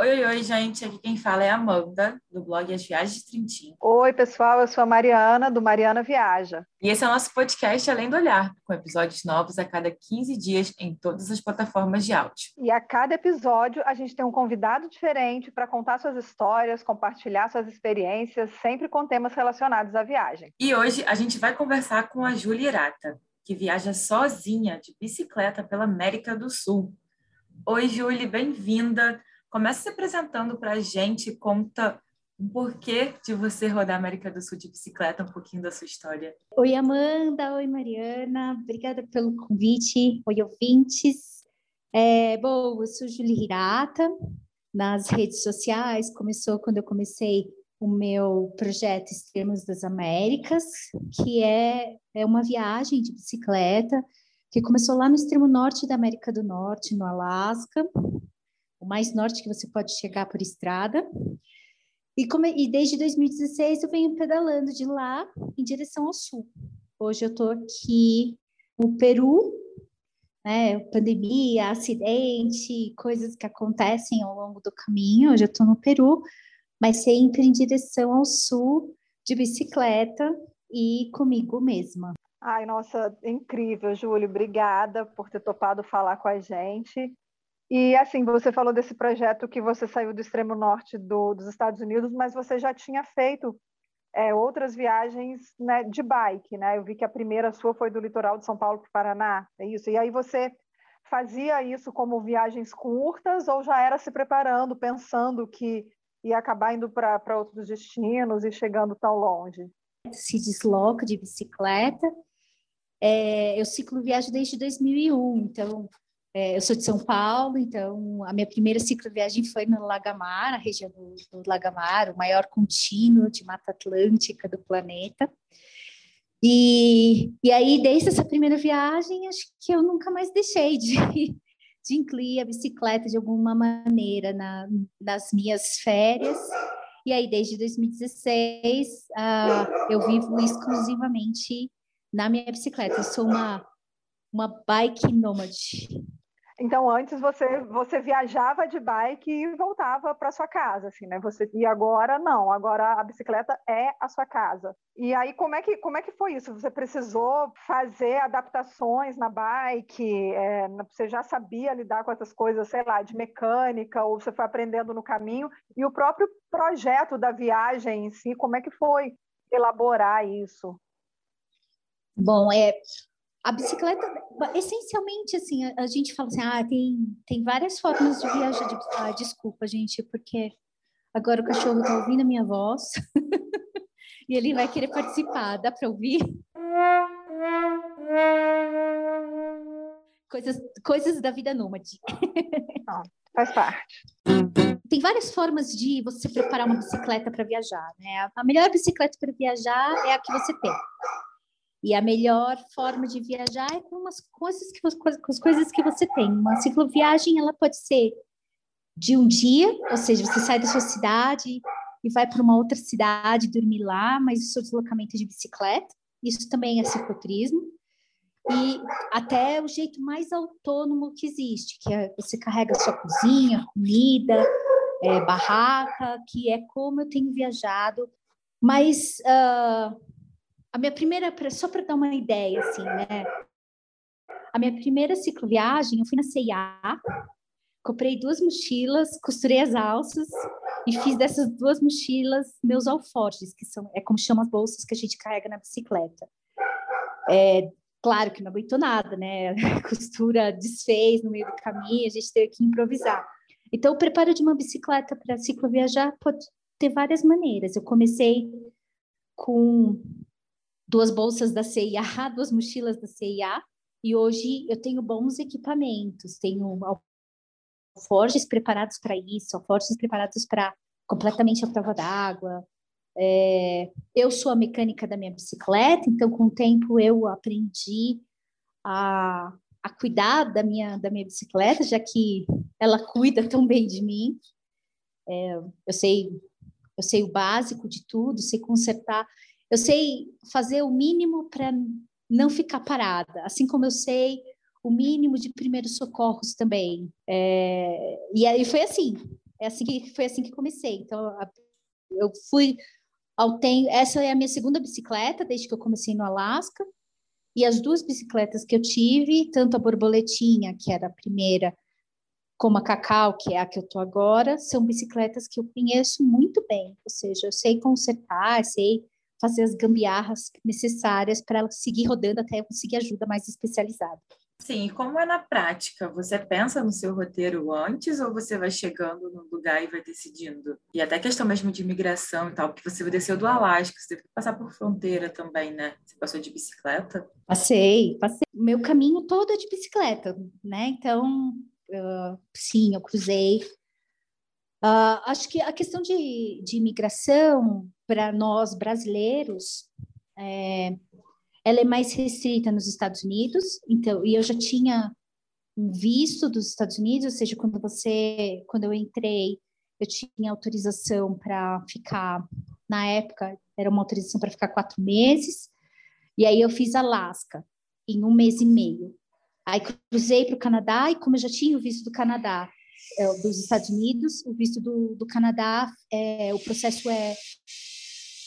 Oi, oi, oi, gente. Aqui quem fala é a Amanda, do blog As Viagens de Trintim. Oi, pessoal. Eu sou a Mariana, do Mariana Viaja. E esse é o nosso podcast Além do Olhar, com episódios novos a cada 15 dias em todas as plataformas de áudio. E a cada episódio a gente tem um convidado diferente para contar suas histórias, compartilhar suas experiências, sempre com temas relacionados à viagem. E hoje a gente vai conversar com a Júlia Irata, que viaja sozinha de bicicleta pela América do Sul. Oi, Júlia, bem-vinda. Começa se apresentando para a gente, conta o porquê de você rodar a América do Sul de bicicleta, um pouquinho da sua história. Oi, Amanda. Oi, Mariana. Obrigada pelo convite. Oi, ouvintes. É, bom, eu sou Julie Hirata, nas redes sociais. Começou quando eu comecei o meu projeto Extremos das Américas, que é, é uma viagem de bicicleta que começou lá no extremo norte da América do Norte, no Alasca, o mais norte que você pode chegar por estrada. E, como, e desde 2016 eu venho pedalando de lá em direção ao sul. Hoje eu estou aqui no Peru, né? Pandemia, acidente, coisas que acontecem ao longo do caminho. Hoje eu estou no Peru, mas sempre em direção ao sul, de bicicleta e comigo mesma. Ai, nossa, incrível, Júlio. Obrigada por ter topado falar com a gente. E assim, você falou desse projeto que você saiu do extremo norte do, dos Estados Unidos, mas você já tinha feito é, outras viagens né, de bike, né? Eu vi que a primeira sua foi do litoral de São Paulo para o Paraná, é isso. E aí você fazia isso como viagens curtas ou já era se preparando, pensando que ia acabar indo para outros destinos e chegando tão longe? Se desloca de bicicleta. É, eu ciclo viagem desde 2001, então é, eu sou de São Paulo, então a minha primeira cicloviagem foi no Lagamar, a região do, do Lagamar, o maior contínuo de Mata Atlântica do planeta. E, e aí, desde essa primeira viagem, acho que eu nunca mais deixei de, de incluir a bicicleta de alguma maneira na, nas minhas férias. E aí, desde 2016, uh, eu vivo exclusivamente na minha bicicleta. Eu sou uma, uma bike nômade. Então, antes você, você viajava de bike e voltava para sua casa, assim, né? Você, e agora não, agora a bicicleta é a sua casa. E aí, como é que, como é que foi isso? Você precisou fazer adaptações na bike? É, você já sabia lidar com essas coisas, sei lá, de mecânica, ou você foi aprendendo no caminho? E o próprio projeto da viagem em si, como é que foi elaborar isso? Bom, é, a bicicleta, essencialmente, assim, a, a, gente fala assim, ah, tem, tem várias formas de viajar de ah, desculpa, gente, porque agora o cachorro tá ouvindo a minha voz e ele vai querer participar, dá para ouvir? Coisas, coisas da vida nômade. Não, faz parte. Tem várias formas de você preparar uma bicicleta para viajar, né? A melhor bicicleta para viajar é a que você tem. E a melhor forma de viajar é com, as coisas que, com as coisas que você tem. Uma cicloviagem, ela pode ser de um dia, ou seja, você sai da sua cidade e vai para uma outra cidade dormir lá, mas o seu deslocamento é de bicicleta. Isso também é ciclotrismo. E até o jeito mais autônomo que existe, que é você carrega sua cozinha, comida, é, barraca, que é como eu tenho viajado. Mas uh, a minha primeira, só para dar uma ideia, assim, né? A minha primeira cicloviagem, eu fui na CIA, comprei duas mochilas, costurei as alças e fiz dessas duas mochilas meus alforjes, que são, é como chama as bolsas que a gente carrega na bicicleta. É, claro que não aguentou nada, né? A costura desfez no meio do caminho, a gente teve que improvisar. Então, o preparo de uma bicicleta para cicloviajar pode ter várias maneiras. Eu comecei com duas bolsas da CIA, duas mochilas da CIA, e hoje eu tenho bons equipamentos, tenho alforjes preparados para isso, alforjes preparados para completamente a prova d'água. É, eu sou a mecânica da minha bicicleta, então com o tempo eu aprendi a, a cuidar da minha, da minha bicicleta, já que ela cuida tão bem de mim. É, eu sei eu sei o básico de tudo, sei consertar. Eu sei fazer o mínimo para não ficar parada, assim como eu sei o mínimo de primeiros socorros também. É, e aí foi assim, é assim que foi assim que comecei. Então, eu fui ao tem, essa é a minha segunda bicicleta desde que eu comecei no Alasca. E as duas bicicletas que eu tive, tanto a borboletinha, que era a primeira, como a Cacau, que é a que eu tô agora, são bicicletas que eu conheço muito bem. Ou seja, eu sei consertar, sei fazer as gambiarras necessárias para ela seguir rodando até conseguir ajuda mais especializada. Sim, e como é na prática? Você pensa no seu roteiro antes ou você vai chegando no lugar e vai decidindo? E até questão mesmo de imigração e tal, porque você desceu do Alasca, você teve que passar por fronteira também, né? Você passou de bicicleta? Passei, passei. Meu caminho todo é de bicicleta, né? Então, sim, eu cruzei. Uh, acho que a questão de, de imigração para nós brasileiros é, ela é mais restrita nos Estados Unidos, então, e eu já tinha um visto dos Estados Unidos, ou seja, quando você, quando eu entrei, eu tinha autorização para ficar, na época, era uma autorização para ficar quatro meses, e aí eu fiz Alasca em um mês e meio. Aí cruzei para o Canadá, e como eu já tinha o visto do Canadá, é, dos Estados Unidos, o visto do, do Canadá, é, o processo é,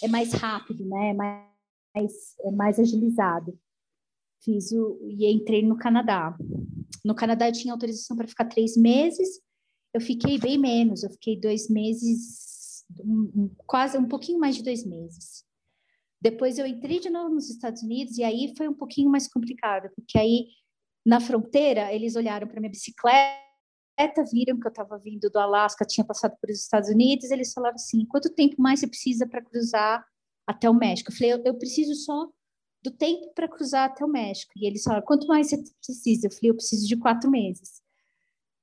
é mais rápido, né? É mais é mais agilizado. Fiz o, e entrei no Canadá. No Canadá eu tinha autorização para ficar três meses, eu fiquei bem menos, eu fiquei dois meses, um, quase um pouquinho mais de dois meses. Depois eu entrei de novo nos Estados Unidos e aí foi um pouquinho mais complicado, porque aí na fronteira eles olharam para minha bicicleta, viram que eu estava vindo do Alasca, tinha passado por os Estados Unidos, eles falaram assim: quanto tempo mais você precisa para cruzar até o México. Eu falei, eu, eu preciso só do tempo para cruzar até o México. E eles falaram, quanto mais você precisa? Eu falei, eu preciso de quatro meses.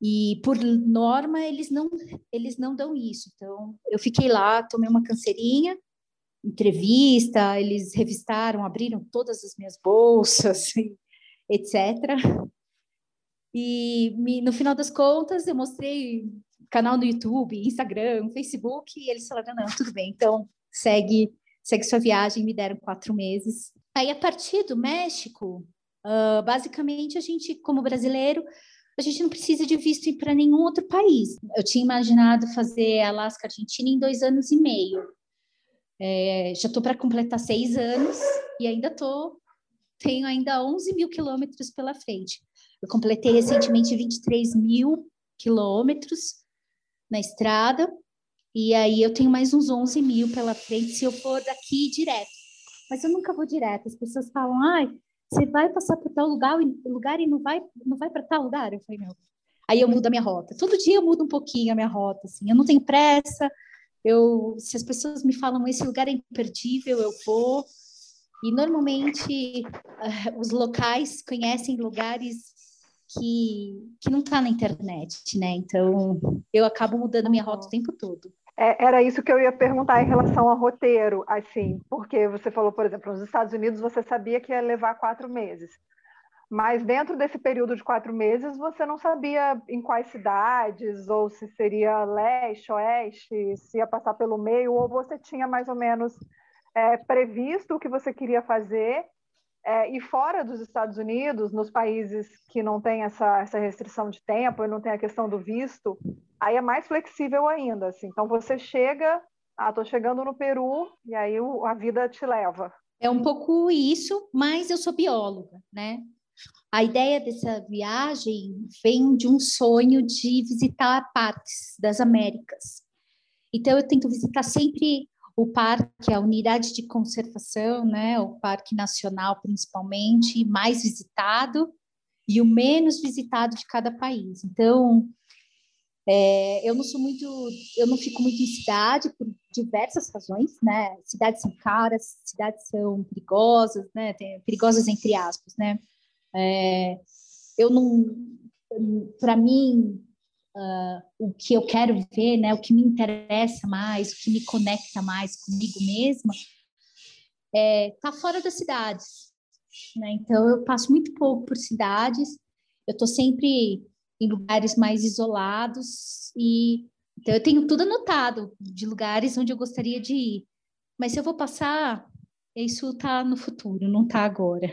E por norma eles não eles não dão isso. Então eu fiquei lá, tomei uma canseirinha, entrevista, eles revistaram, abriram todas as minhas bolsas, etc. E me, no final das contas eu mostrei canal no YouTube, Instagram, Facebook, e eles falaram não, tudo bem, então segue segue sua viagem, me deram quatro meses. Aí, a partir do México, uh, basicamente, a gente, como brasileiro, a gente não precisa de visto para nenhum outro país. Eu tinha imaginado fazer Alasca Argentina em dois anos e meio. É, já estou para completar seis anos e ainda estou, tenho ainda 11 mil quilômetros pela frente. Eu completei recentemente 23 mil quilômetros na estrada e aí eu tenho mais uns 11 mil pela frente se eu for daqui direto. Mas eu nunca vou direto. As pessoas falam, ai, você vai passar por tal lugar, lugar e não vai, não vai para tal lugar? Eu falei, não. Aí eu mudo a minha rota. Todo dia eu mudo um pouquinho a minha rota. Assim. Eu não tenho pressa. Eu, se as pessoas me falam, esse lugar é imperdível, eu vou. E normalmente uh, os locais conhecem lugares que, que não está na internet, né? Então eu acabo mudando minha rota o tempo todo. É, era isso que eu ia perguntar em relação ao roteiro, assim, porque você falou, por exemplo, nos Estados Unidos você sabia que ia levar quatro meses, mas dentro desse período de quatro meses você não sabia em quais cidades, ou se seria leste, oeste, se ia passar pelo meio, ou você tinha mais ou menos é, previsto o que você queria fazer é, e fora dos Estados Unidos, nos países que não tem essa, essa restrição de tempo e não tem a questão do visto, aí é mais flexível ainda. Assim. Então você chega, ah, estou chegando no Peru, e aí o, a vida te leva. É um pouco isso, mas eu sou bióloga, né? A ideia dessa viagem vem de um sonho de visitar parques das Américas. Então eu tento visitar sempre o parque, a unidade de conservação, né, o Parque Nacional principalmente, mais visitado e o menos visitado de cada país. Então, é, eu não sou muito, eu não fico muito em cidade por diversas razões, né? Cidades são caras, cidades são perigosas, né? Tem, perigosas entre aspas, né? É, eu não, para mim, uh, o que eu quero ver, né, o que me interessa mais, o que me conecta mais comigo mesma, é tá fora das cidades. Né? Então, eu passo muito pouco por cidades, eu estou sempre em lugares mais isolados e então eu tenho tudo anotado de lugares onde eu gostaria de ir. Mas se eu vou passar, isso está no futuro, não está agora.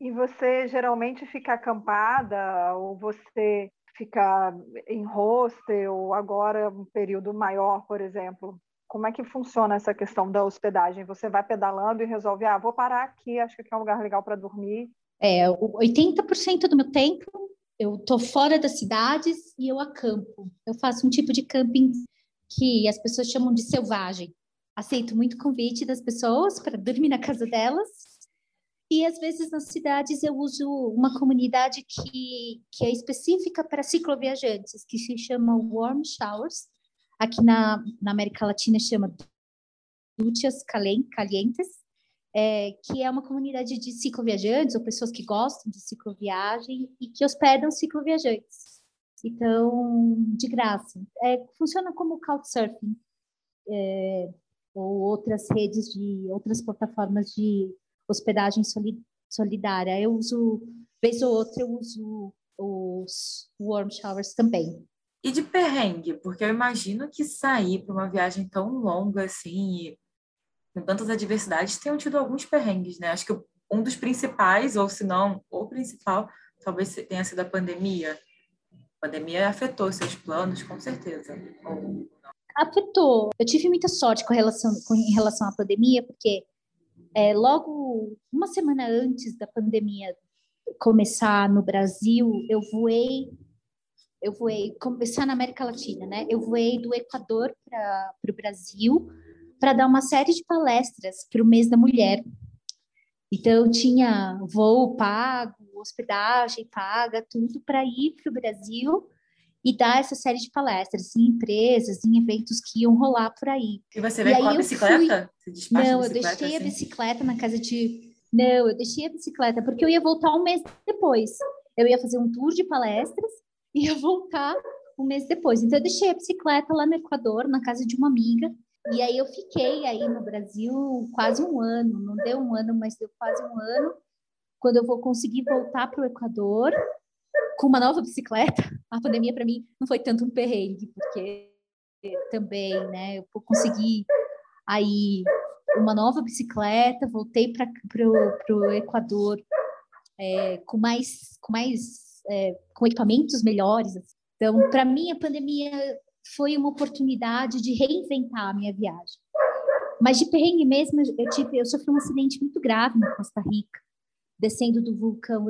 E você geralmente fica acampada ou você ficar em hostel, agora um período maior, por exemplo? Como é que funciona essa questão da hospedagem? Você vai pedalando e resolve, ah, vou parar aqui, acho que aqui é um lugar legal para dormir. É, 80% do meu tempo eu tô fora das cidades e eu acampo. Eu faço um tipo de camping que as pessoas chamam de selvagem. Aceito muito convite das pessoas para dormir na casa delas. E às vezes nas cidades eu uso uma comunidade que, que é específica para cicloviajantes, que se chama Warm Showers. Aqui na, na América Latina chama Duchas Calientes é, que é uma comunidade de cicloviajantes ou pessoas que gostam de cicloviagem e que hospedam cicloviajantes. Então, de graça. É, funciona como Couchsurfing é, ou outras redes de outras plataformas de hospedagem solidária. Eu uso, vez ou outra, eu uso os warm showers também. E de perrengue, porque eu imagino que sair para uma viagem tão longa assim, com tantas adversidades, tenham tido alguns perrengues, né? Acho que um dos principais, ou se não o principal, talvez tenha sido a pandemia. A pandemia afetou seus planos, com certeza. Ou... Afetou. Eu tive muita sorte com relação, com, em relação à pandemia, porque é, logo uma semana antes da pandemia começar no Brasil, eu voei, eu voei, começar na América Latina, né? Eu voei do Equador para o Brasil para dar uma série de palestras para o mês da mulher. Então, tinha voo pago, hospedagem paga, tudo para ir para o Brasil e dar essa série de palestras em empresas, em eventos que iam rolar por aí. E você veio com a bicicleta? Fui... Não, eu deixei assim? a bicicleta na casa de. Não, eu deixei a bicicleta porque eu ia voltar um mês depois. Eu ia fazer um tour de palestras e ia voltar um mês depois. Então, eu deixei a bicicleta lá no Equador, na casa de uma amiga, e aí eu fiquei aí no Brasil quase um ano, não deu um ano, mas deu quase um ano, quando eu vou conseguir voltar para o Equador com uma nova bicicleta. A pandemia para mim não foi tanto um perrengue, porque também, né, eu consegui aí uma nova bicicleta, voltei para o Equador é, com mais, com mais, é, com equipamentos melhores. Então, para mim, a pandemia foi uma oportunidade de reinventar a minha viagem. Mas de perrengue mesmo, eu tive, eu sofri um acidente muito grave na Costa Rica, descendo do vulcão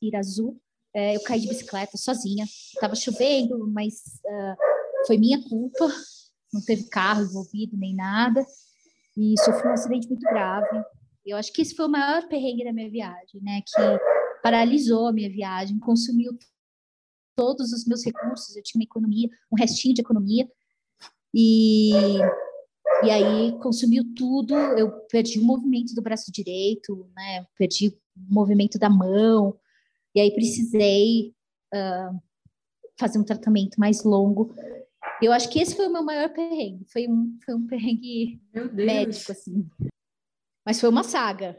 Irazu. É, eu caí de bicicleta sozinha. Estava chovendo, mas uh, foi minha culpa. Não teve carro envolvido nem nada. E sofri um acidente muito grave. Eu acho que esse foi o maior perrengue da minha viagem, né? Que paralisou a minha viagem, consumiu todos os meus recursos, eu tinha uma economia, um restinho de economia, e, e aí consumiu tudo, eu perdi o movimento do braço direito, né, perdi o movimento da mão, e aí precisei uh, fazer um tratamento mais longo. Eu acho que esse foi o meu maior perrengue, foi um, foi um perrengue médico, assim. Mas foi uma saga.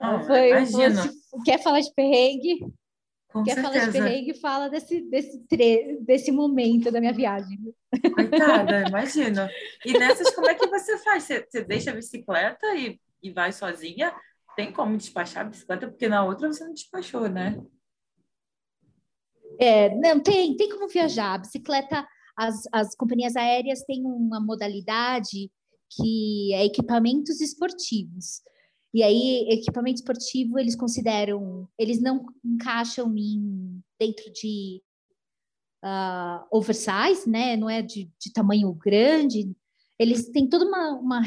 Ah, foi, imagina. Quer falar de perrengue? Com Quer certeza. falar de perrengue, fala desse, desse, tre... desse momento da minha viagem. Coitada, imagino. E nessas, como é que você faz? Você, você deixa a bicicleta e, e vai sozinha? Tem como despachar a bicicleta? Porque na outra você não despachou, né? É, não, tem, tem como viajar. A bicicleta, as, as companhias aéreas têm uma modalidade que é equipamentos esportivos. E aí, equipamento esportivo, eles consideram, eles não encaixam em, dentro de uh, oversize, né? Não é de, de, tamanho grande. Eles têm toda uma, uma,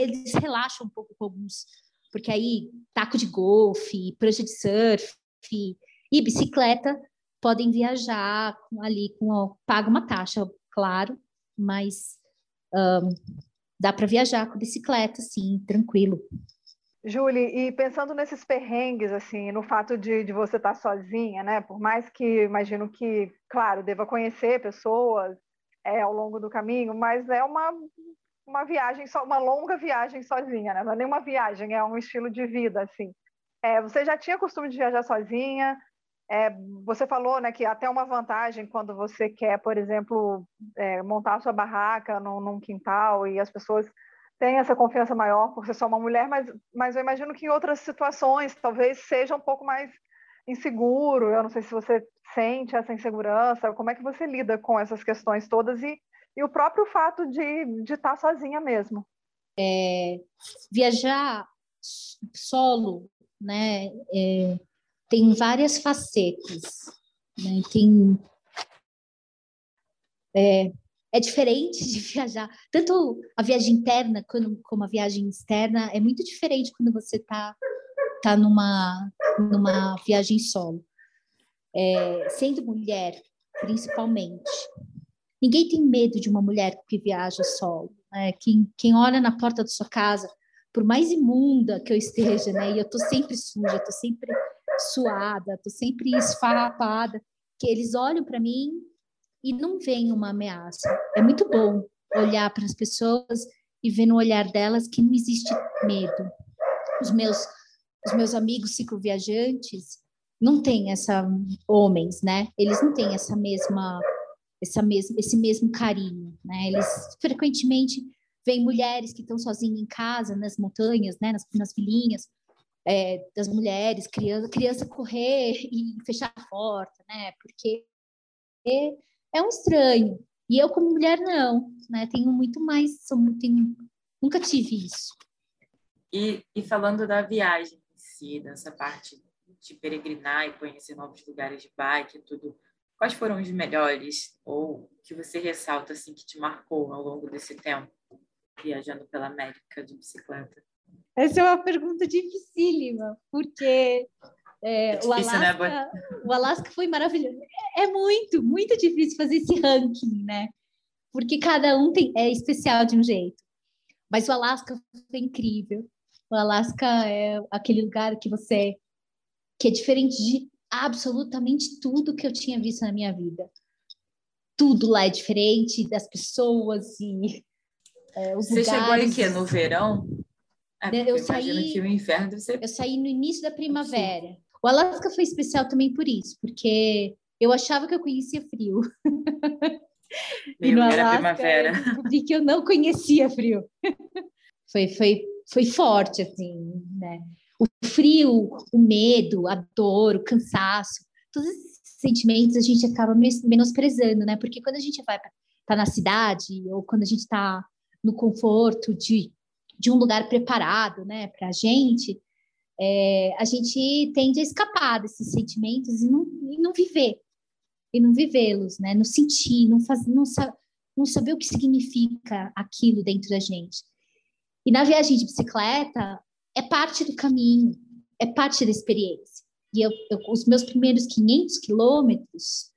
eles relaxam um pouco com alguns, porque aí taco de golfe, prancha de surf e bicicleta podem viajar ali com paga uma taxa, claro, mas um, dá para viajar com bicicleta, sim, tranquilo. Julie, e pensando nesses perrengues, assim, no fato de, de você estar sozinha, né? Por mais que imagino que, claro, deva conhecer pessoas é, ao longo do caminho, mas é uma, uma viagem, só uma longa viagem sozinha, né? Não é nem uma viagem, é um estilo de vida, assim. É, você já tinha costume de viajar sozinha? É, você falou né, que até uma vantagem quando você quer, por exemplo, é, montar a sua barraca num, num quintal e as pessoas tem essa confiança maior por ser só uma mulher, mas, mas eu imagino que em outras situações talvez seja um pouco mais inseguro. Eu não sei se você sente essa insegurança, como é que você lida com essas questões todas e, e o próprio fato de, de estar sozinha mesmo. É, viajar solo, né, é, tem várias facetas, né, tem é, é diferente de viajar. Tanto a viagem interna como, como a viagem externa é muito diferente quando você está tá numa, numa viagem solo. É, sendo mulher, principalmente. Ninguém tem medo de uma mulher que viaja solo. Né? Quem, quem olha na porta da sua casa, por mais imunda que eu esteja, né? e eu estou sempre suja, estou sempre suada, estou sempre esfarrapada, que eles olham para mim e não vem uma ameaça. É muito bom olhar para as pessoas e ver no olhar delas que não existe medo. Os meus os meus amigos cicloviajantes não têm essa homens, né? Eles não têm essa mesma essa mesma esse mesmo carinho, né? Eles frequentemente veem mulheres que estão sozinhas em casa, nas montanhas, né? Nas, nas vilinhas, é, das mulheres, criança, criança correr e fechar a porta, né? Porque é um estranho. E eu, como mulher, não, né? Tenho muito mais, sou, tenho, nunca tive isso. E, e falando da viagem em si, dessa parte de peregrinar e conhecer novos lugares de bike e tudo, quais foram os melhores ou que você ressalta assim que te marcou ao longo desse tempo viajando pela América de bicicleta? Essa é uma pergunta dificílima, porque é, é difícil, o, né, Alasca, né? o Alasca foi maravilhoso. É, é, muito, muito difícil fazer esse ranking, né? Porque cada um tem, é especial de um jeito. Mas o Alasca foi incrível. O Alasca é aquele lugar que você que é diferente de absolutamente tudo que eu tinha visto na minha vida. Tudo lá é diferente das pessoas e é, os Você lugares. chegou aí que no verão? É, eu, eu saí, que o inverno você... Eu saí no início da primavera. O Alasca foi especial também por isso, porque eu achava que eu conhecia frio. e no Alasca primavera. eu descobri que eu não conhecia frio. foi, foi, foi forte, assim, né? O frio, o medo, a dor, o cansaço, todos esses sentimentos a gente acaba menosprezando, né? Porque quando a gente vai tá na cidade ou quando a gente está no conforto de, de um lugar preparado, né, para a gente, é, a gente tende a escapar desses sentimentos e não, e não viver, e não vivê-los, né? Não sentir, não, faz, não, não saber o que significa aquilo dentro da gente. E na viagem de bicicleta, é parte do caminho, é parte da experiência. E eu, eu os meus primeiros 500 quilômetros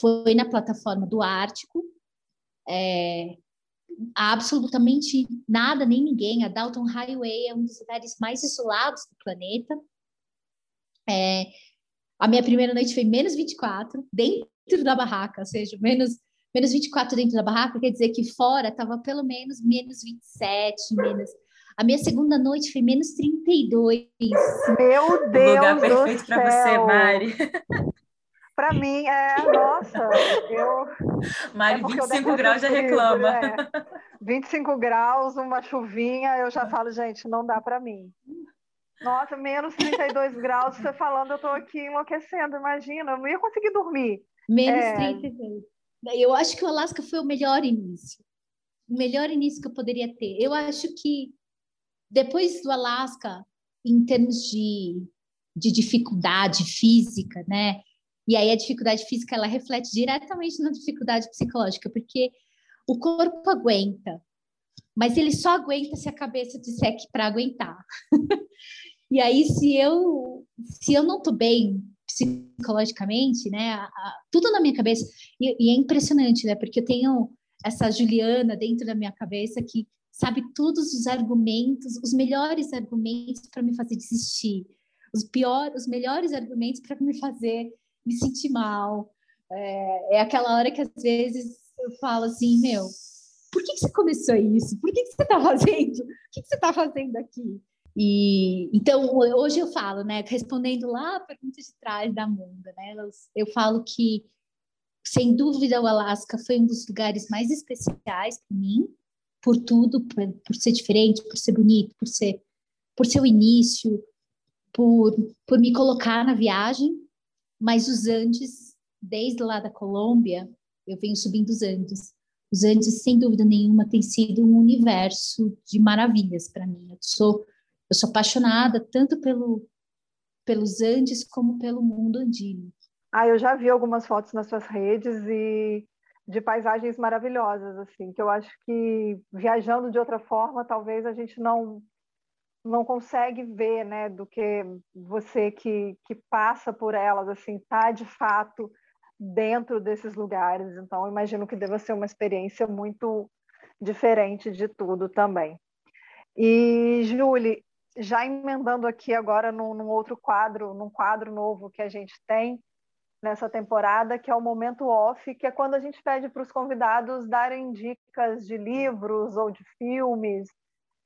foi na plataforma do Ártico, é, absolutamente nada nem ninguém. A Dalton Highway é um dos lugares mais isolados do planeta. É, a minha primeira noite foi menos 24 dentro da barraca, ou seja, menos menos 24 dentro da barraca quer dizer que fora estava pelo menos menos 27, menos a minha segunda noite foi menos 32. Meu Deus! O lugar perfeito para você, Mari. Para mim, é, nossa, eu. Mari, é 25 graus já reclama. É. 25 graus, uma chuvinha, eu já falo, gente, não dá para mim. Nossa, menos 32 graus, você falando, eu estou aqui enlouquecendo, imagina, eu não ia conseguir dormir. Menos é... 32. Eu acho que o Alasca foi o melhor início. O melhor início que eu poderia ter. Eu acho que depois do Alasca, em termos de, de dificuldade física, né? E aí a dificuldade física ela reflete diretamente na dificuldade psicológica, porque o corpo aguenta, mas ele só aguenta se a cabeça disser que para aguentar. e aí se eu se eu não tô bem psicologicamente, né, a, a, tudo na minha cabeça e, e, é impressionante, né, porque eu tenho essa Juliana dentro da minha cabeça que sabe todos os argumentos, os melhores argumentos para me fazer desistir, os piores, os melhores argumentos para me fazer me sentir mal. É, é, aquela hora que às vezes eu falo assim, meu, por que, que você começou isso? Por que, que você está fazendo? O que, que você está fazendo aqui? E então hoje eu falo, né, respondendo lá a pergunta de trás da Munda, né, eu falo que sem dúvida o Alasca foi um dos lugares mais especiais para mim, por tudo, por, por, ser diferente, por ser bonito, por ser por seu início, por, por me colocar na viagem, mas os Andes, desde lá da Colômbia, eu venho subindo os Andes. Os Andes, sem dúvida nenhuma, tem sido um universo de maravilhas para mim. Eu sou, eu sou apaixonada tanto pelo, pelos Andes como pelo mundo andino. Ah, eu já vi algumas fotos nas suas redes e de paisagens maravilhosas, assim, que eu acho que viajando de outra forma, talvez a gente não não consegue ver, né, do que você que, que passa por elas, assim, tá de fato dentro desses lugares. Então, imagino que deva ser uma experiência muito diferente de tudo também. E, Julie, já emendando aqui agora num, num outro quadro, num quadro novo que a gente tem nessa temporada, que é o Momento Off, que é quando a gente pede para os convidados darem dicas de livros ou de filmes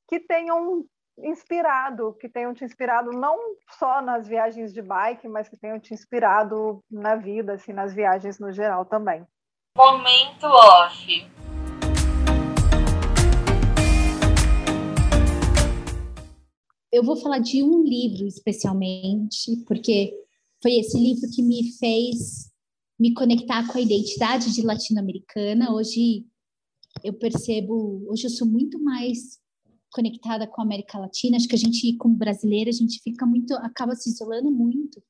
que tenham inspirado, que tenham te inspirado não só nas viagens de bike, mas que tenham te inspirado na vida, assim, nas viagens no geral também. Momento off. Eu vou falar de um livro especialmente, porque foi esse livro que me fez me conectar com a identidade de latino-americana. Hoje eu percebo, hoje eu sou muito mais conectada com a América Latina. Acho que a gente, como brasileira, a gente fica muito, acaba se isolando muito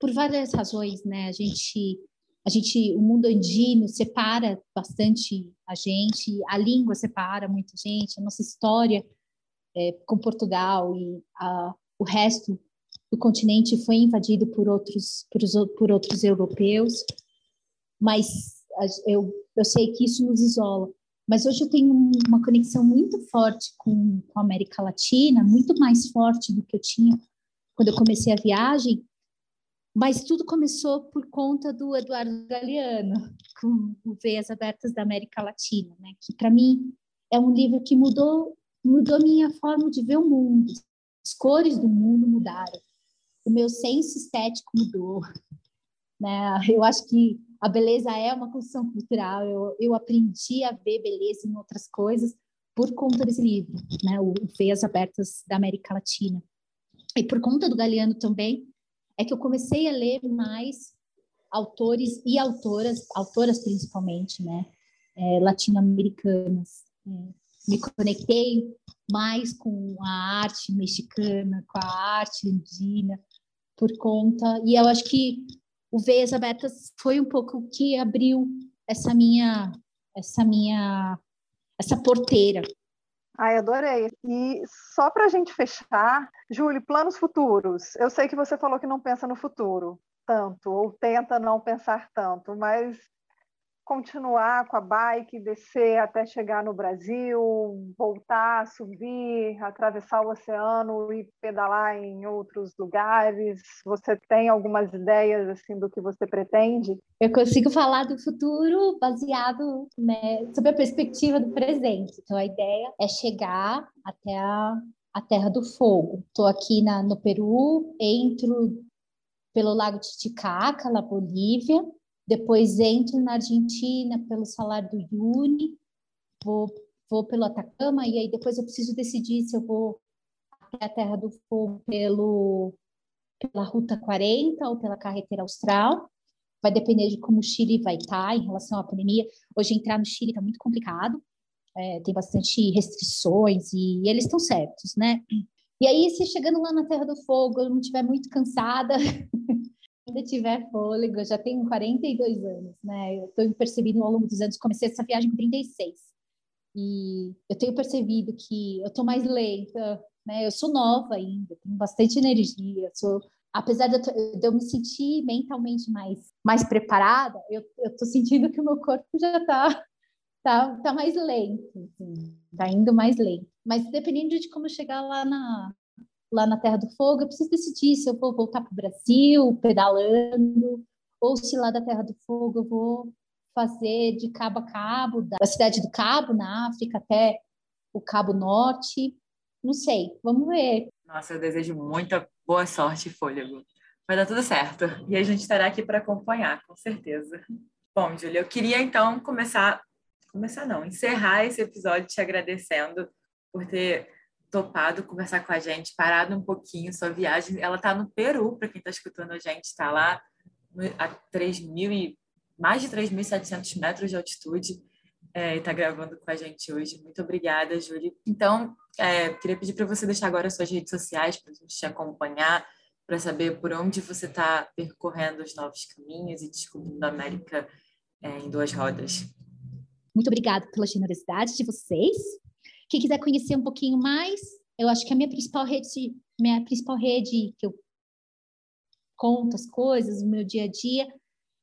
por várias razões, né? A gente, a gente, o mundo andino separa bastante a gente, a língua separa muita gente, a nossa história é, com Portugal e a, o resto do continente foi invadido por outros, por, por outros europeus, mas eu, eu sei que isso nos isola. Mas hoje eu tenho uma conexão muito forte com, com a América Latina, muito mais forte do que eu tinha quando eu comecei a viagem. Mas tudo começou por conta do Eduardo Galeano, com o Veias Abertas da América Latina, né? que para mim é um livro que mudou mudou minha forma de ver o mundo. As cores do mundo mudaram. O meu senso estético mudou. Né? Eu acho que a beleza é uma construção cultural. Eu, eu aprendi a ver beleza em outras coisas por conta desse livro, né? O Veias Abertas da América Latina. E por conta do Galeano também, é que eu comecei a ler mais autores e autoras, autoras principalmente, né? É, latino-americanas. É, me conectei mais com a arte mexicana, com a arte andina, por conta. E eu acho que o Veias Abertas foi um pouco o que abriu essa minha, essa minha, essa porteira. Ai, adorei. E só para a gente fechar, Júlio, planos futuros. Eu sei que você falou que não pensa no futuro tanto, ou tenta não pensar tanto, mas continuar com a bike, descer até chegar no Brasil, voltar, subir, atravessar o oceano e pedalar em outros lugares? Você tem algumas ideias assim do que você pretende? Eu consigo falar do futuro baseado né, a perspectiva do presente. Então a ideia é chegar até a, a Terra do Fogo. Estou aqui na, no Peru, entro pelo Lago Titicaca, na Bolívia, depois entro na Argentina pelo salário do Yuni, vou, vou pelo Atacama, e aí depois eu preciso decidir se eu vou até a Terra do Fogo pelo, pela Ruta 40 ou pela Carretera Austral. Vai depender de como o Chile vai estar em relação à pandemia. Hoje entrar no Chile está muito complicado, é, tem bastante restrições e, e eles estão certos, né? E aí, se chegando lá na Terra do Fogo, eu não estiver muito cansada, ainda tiver fôlego, eu já tenho 42 anos, né? Eu tenho percebido ao longo dos anos, comecei essa viagem com 36. E eu tenho percebido que eu tô mais lenta, né? Eu sou nova ainda, tenho bastante energia, sou apesar de eu, me sentir mentalmente mais mais preparada, eu, eu tô sentindo que o meu corpo já tá tá, tá mais lento, assim, tá indo mais lento. Mas dependendo de como chegar lá na lá na Terra do Fogo, eu preciso decidir se eu vou voltar para o Brasil pedalando, ou se lá da Terra do Fogo eu vou fazer de cabo a cabo, da cidade do Cabo, na África, até o Cabo Norte. Não sei, vamos ver. Nossa, eu desejo muita boa sorte fôlego. Vai dar tudo certo. E a gente estará aqui para acompanhar, com certeza. Bom, Júlia, eu queria então começar, começar não, encerrar esse episódio te agradecendo por ter topado conversar com a gente, parado um pouquinho sua viagem. Ela está no Peru, para quem está escutando a gente, está lá a 3 mil e mais de 3.700 metros de altitude é, e está gravando com a gente hoje. Muito obrigada, Júlia. Então, é, queria pedir para você deixar agora suas redes sociais para a gente te acompanhar, para saber por onde você está percorrendo os novos caminhos e descobrindo a América é, em duas rodas. Muito obrigada pela generosidade de vocês. Quem quiser conhecer um pouquinho mais, eu acho que a minha principal rede, minha principal rede que eu conto as coisas, o meu dia a dia,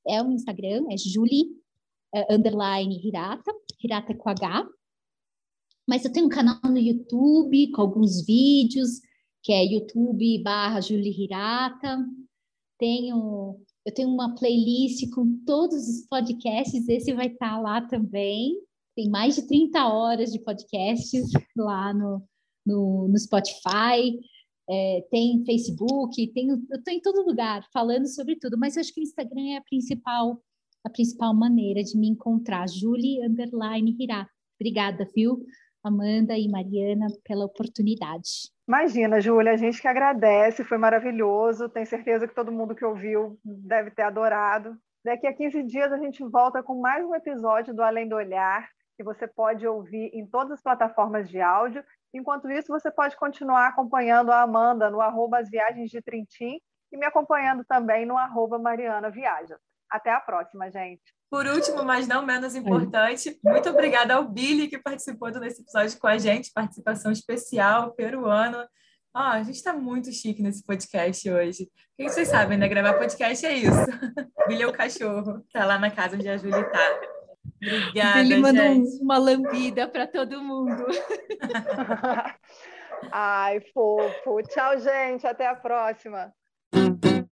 é o Instagram, é Julie uh, underline Hirata, Hirata com H. Mas eu tenho um canal no YouTube com alguns vídeos, que é YouTube barra Julie Hirata. Tenho, eu tenho uma playlist com todos os podcasts, esse vai estar tá lá também. Tem mais de 30 horas de podcasts lá no, no, no Spotify. É, tem Facebook, tem, eu estou em todo lugar falando sobre tudo, mas eu acho que o Instagram é a principal a principal maneira de me encontrar. Julie Underline Hirata. Obrigada, viu, Amanda e Mariana, pela oportunidade. Imagina, Júlia, a gente que agradece, foi maravilhoso. Tenho certeza que todo mundo que ouviu deve ter adorado. Daqui a 15 dias a gente volta com mais um episódio do Além do Olhar, que você pode ouvir em todas as plataformas de áudio. Enquanto isso, você pode continuar acompanhando a Amanda no arroba as viagens de Trintim e me acompanhando também no arroba Mariana Viaja. Até a próxima, gente. Por último, mas não menos importante, muito obrigada ao Billy que participou desse episódio com a gente, participação especial, peruano. Ah, a gente está muito chique nesse podcast hoje. O que vocês sabem, né? Gravar podcast é isso. Billy é o cachorro, tá lá na casa onde a Júlia está. Obrigada, Ele mandou gente. uma lambida para todo mundo. Ai, fofo. Tchau, gente. Até a próxima.